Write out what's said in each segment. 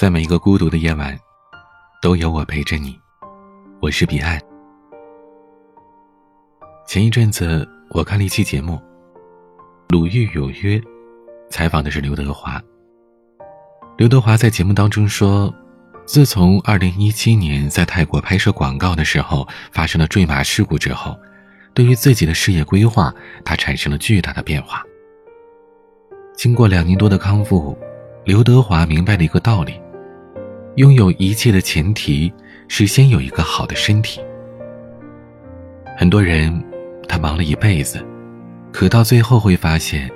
在每一个孤独的夜晚，都有我陪着你。我是彼岸。前一阵子我看了一期节目《鲁豫有约》，采访的是刘德华。刘德华在节目当中说，自从2017年在泰国拍摄广告的时候发生了坠马事故之后，对于自己的事业规划，他产生了巨大的变化。经过两年多的康复，刘德华明白了一个道理。拥有一切的前提是先有一个好的身体。很多人，他忙了一辈子，可到最后会发现，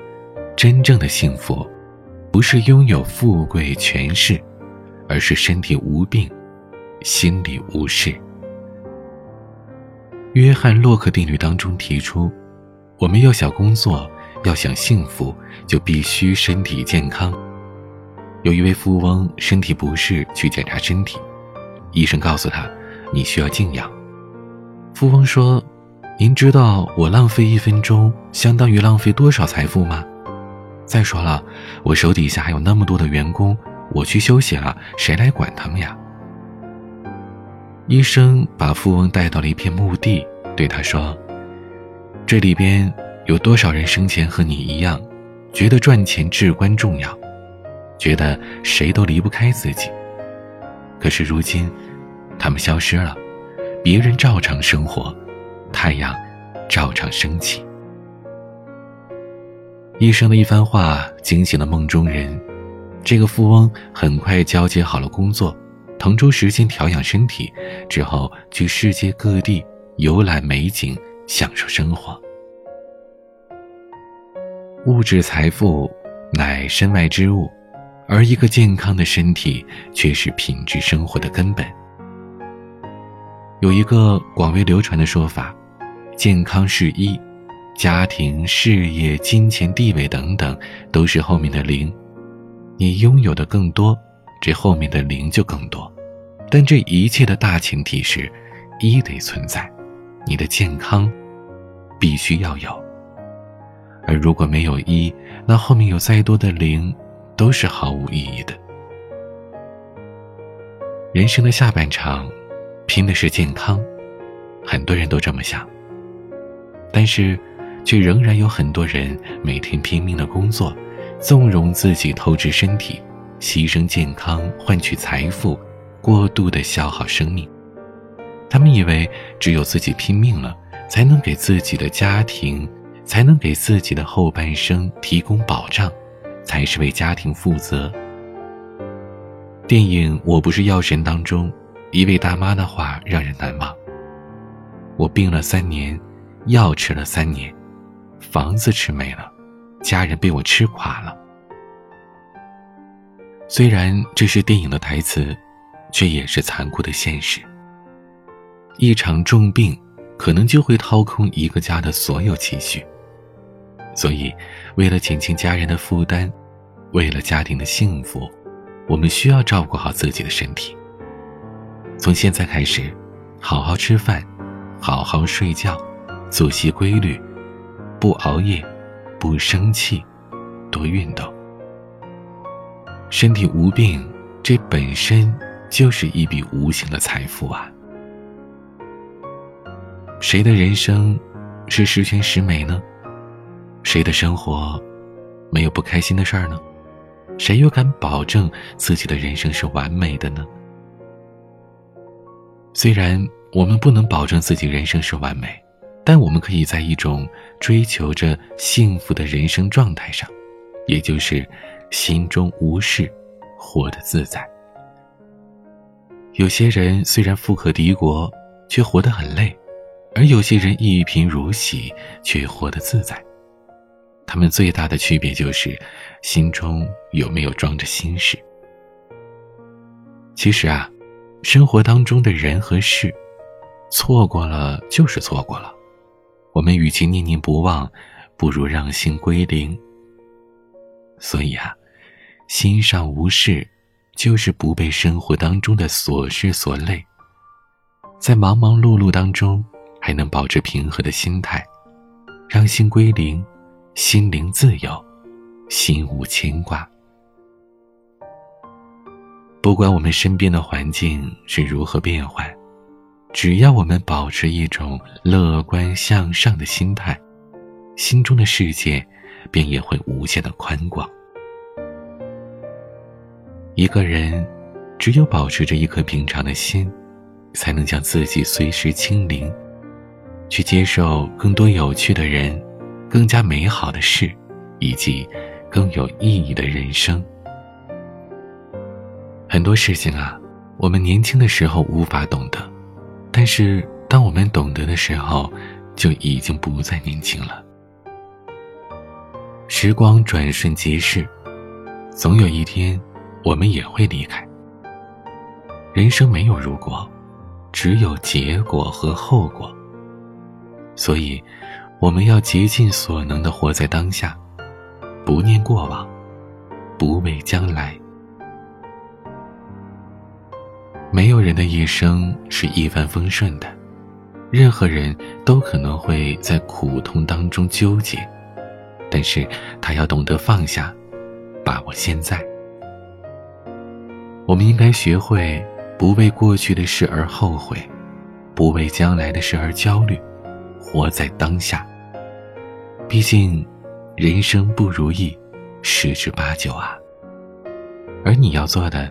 真正的幸福，不是拥有富贵权势，而是身体无病，心里无事。约翰洛克定律当中提出，我们要想工作，要想幸福，就必须身体健康。有一位富翁身体不适，去检查身体，医生告诉他：“你需要静养。”富翁说：“您知道我浪费一分钟相当于浪费多少财富吗？再说了，我手底下还有那么多的员工，我去休息了，谁来管他们呀？”医生把富翁带到了一片墓地，对他说：“这里边有多少人生前和你一样，觉得赚钱至关重要？”觉得谁都离不开自己，可是如今，他们消失了，别人照常生活，太阳照常升起。医生的一番话惊醒了梦中人，这个富翁很快交接好了工作，腾出时间调养身体，之后去世界各地游览美景，享受生活。物质财富乃身外之物。而一个健康的身体却是品质生活的根本。有一个广为流传的说法：健康是一，家庭、事业、金钱、地位等等都是后面的零。你拥有的更多，这后面的零就更多。但这一切的大前提是，一得存在，你的健康必须要有。而如果没有一，那后面有再多的零。都是毫无意义的。人生的下半场，拼的是健康，很多人都这么想。但是，却仍然有很多人每天拼命的工作，纵容自己透支身体，牺牲健康换取财富，过度的消耗生命。他们以为只有自己拼命了，才能给自己的家庭，才能给自己的后半生提供保障。才是为家庭负责。电影《我不是药神》当中，一位大妈的话让人难忘：“我病了三年，药吃了三年，房子吃没了，家人被我吃垮了。”虽然这是电影的台词，却也是残酷的现实。一场重病，可能就会掏空一个家的所有积蓄。所以，为了减轻家人的负担，为了家庭的幸福，我们需要照顾好自己的身体。从现在开始，好好吃饭，好好睡觉，作息规律，不熬夜，不生气，多运动。身体无病，这本身就是一笔无形的财富啊！谁的人生是十全十美呢？谁的生活没有不开心的事儿呢？谁又敢保证自己的人生是完美的呢？虽然我们不能保证自己人生是完美，但我们可以在一种追求着幸福的人生状态上，也就是心中无事，活得自在。有些人虽然富可敌国，却活得很累；而有些人一贫如洗，却活得自在。他们最大的区别就是，心中有没有装着心事。其实啊，生活当中的人和事，错过了就是错过了。我们与其念念不忘，不如让心归零。所以啊，心上无事，就是不被生活当中的琐事所累，在忙忙碌碌当中，还能保持平和的心态，让心归零。心灵自由，心无牵挂。不管我们身边的环境是如何变换，只要我们保持一种乐观向上的心态，心中的世界便也会无限的宽广。一个人只有保持着一颗平常的心，才能将自己随时清零，去接受更多有趣的人、更加美好的事，以及更有意义的人生。很多事情啊，我们年轻的时候无法懂得，但是当我们懂得的时候，就已经不再年轻了。时光转瞬即逝，总有一天。我们也会离开。人生没有如果，只有结果和后果。所以，我们要竭尽所能的活在当下，不念过往，不畏将来。没有人的一生是一帆风顺的，任何人都可能会在苦痛当中纠结，但是他要懂得放下，把握现在。我们应该学会不为过去的事而后悔，不为将来的事而焦虑，活在当下。毕竟，人生不如意十之八九啊。而你要做的，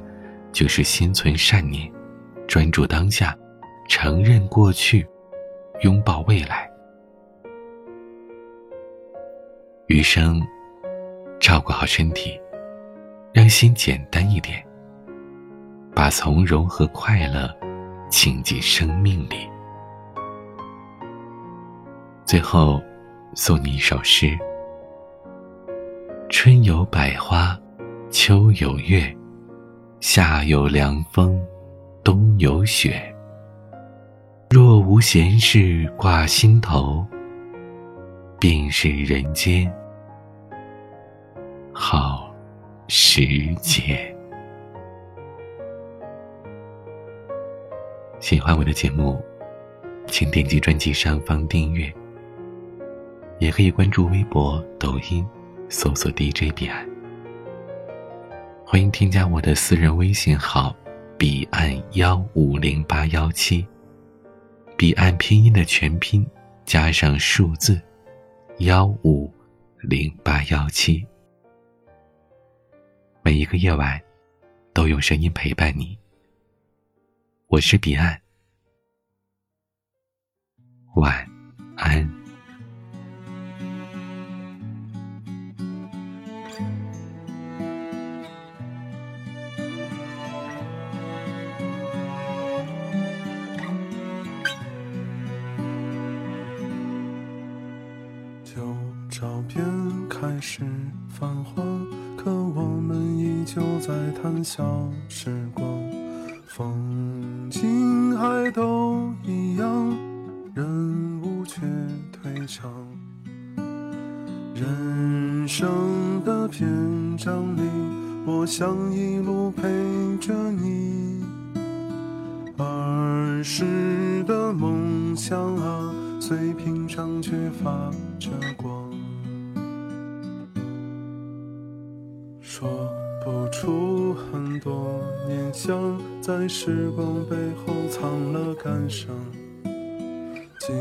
就是心存善念，专注当下，承认过去，拥抱未来。余生，照顾好身体，让心简单一点。把从容和快乐倾进生命里。最后，送你一首诗：春有百花，秋有月，夏有凉风，冬有雪。若无闲事挂心头，便是人间好时节。喜欢我的节目，请点击专辑上方订阅。也可以关注微博、抖音，搜索 DJ 彼岸。欢迎添加我的私人微信号：彼岸幺五零八幺七。彼岸拼音的全拼加上数字幺五零八幺七。每一个夜晚，都用声音陪伴你。我是彼岸，晚安。开始泛黄，可我们依旧在谈笑时光。风景还都一样，人物却退场。人生的篇章里，我想一路陪着你。儿时的梦想啊，虽平常却发着光。说。不出很多念想，在时光背后藏了感伤。景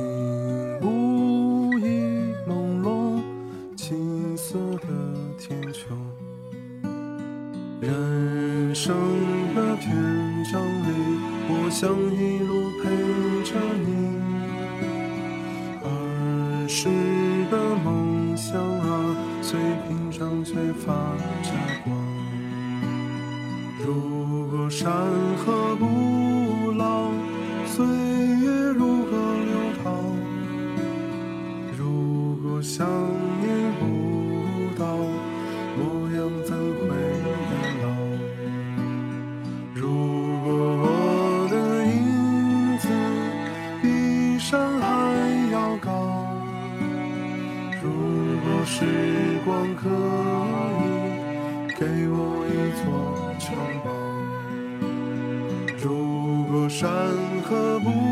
物已朦胧，青色的天穹。人生的篇章里，我想一路陪着你。儿时的梦想啊，虽平常却发着光。如果山河不老，岁月如何流淌？如果想山河不，